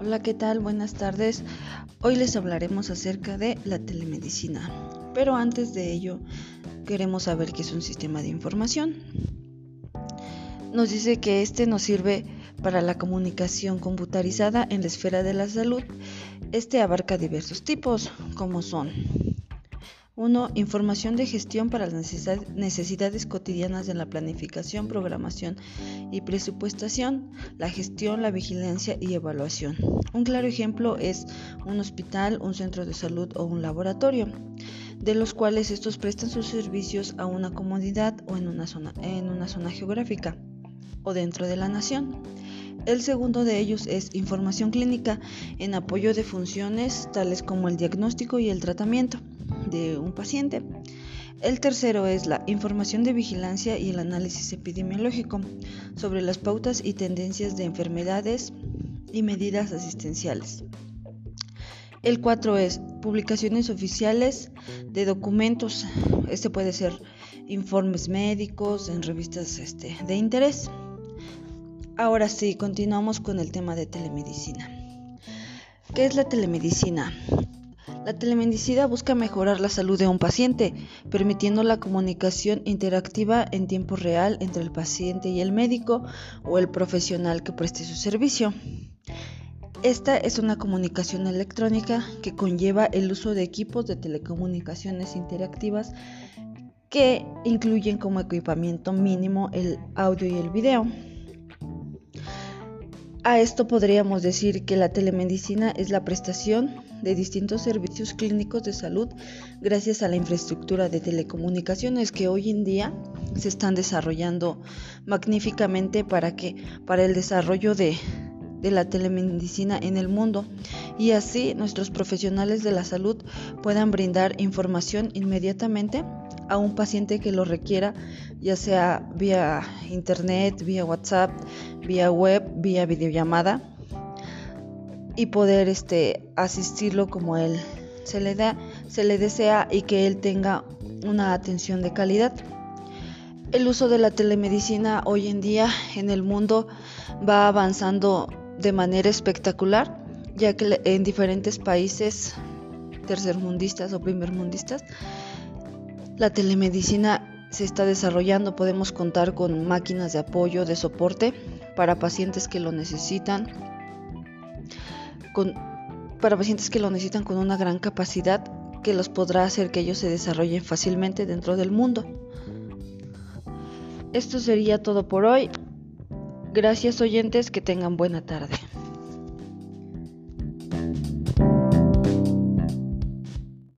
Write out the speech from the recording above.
Hola, ¿qué tal? Buenas tardes. Hoy les hablaremos acerca de la telemedicina. Pero antes de ello, queremos saber qué es un sistema de información. Nos dice que este nos sirve para la comunicación computarizada en la esfera de la salud. Este abarca diversos tipos, como son 1. Información de gestión para las necesidades cotidianas de la planificación, programación y presupuestación, la gestión, la vigilancia y evaluación. Un claro ejemplo es un hospital, un centro de salud o un laboratorio, de los cuales estos prestan sus servicios a una comunidad o en una zona, en una zona geográfica o dentro de la nación. El segundo de ellos es información clínica en apoyo de funciones tales como el diagnóstico y el tratamiento de un paciente. El tercero es la información de vigilancia y el análisis epidemiológico sobre las pautas y tendencias de enfermedades y medidas asistenciales. El cuatro es publicaciones oficiales de documentos. Este puede ser informes médicos en revistas este, de interés. Ahora sí, continuamos con el tema de telemedicina. ¿Qué es la telemedicina? La telemedicina busca mejorar la salud de un paciente, permitiendo la comunicación interactiva en tiempo real entre el paciente y el médico o el profesional que preste su servicio. Esta es una comunicación electrónica que conlleva el uso de equipos de telecomunicaciones interactivas que incluyen como equipamiento mínimo el audio y el video. A esto podríamos decir que la telemedicina es la prestación de distintos servicios clínicos de salud gracias a la infraestructura de telecomunicaciones que hoy en día se están desarrollando magníficamente para que para el desarrollo de, de la telemedicina en el mundo y así nuestros profesionales de la salud puedan brindar información inmediatamente a un paciente que lo requiera, ya sea vía internet, vía WhatsApp, vía web, vía videollamada y poder este asistirlo como él se le da, se le desea y que él tenga una atención de calidad. El uso de la telemedicina hoy en día en el mundo va avanzando de manera espectacular, ya que en diferentes países tercermundistas o primermundistas la telemedicina se está desarrollando, podemos contar con máquinas de apoyo, de soporte para pacientes que lo necesitan, con, para pacientes que lo necesitan con una gran capacidad que los podrá hacer que ellos se desarrollen fácilmente dentro del mundo. Esto sería todo por hoy. Gracias oyentes, que tengan buena tarde.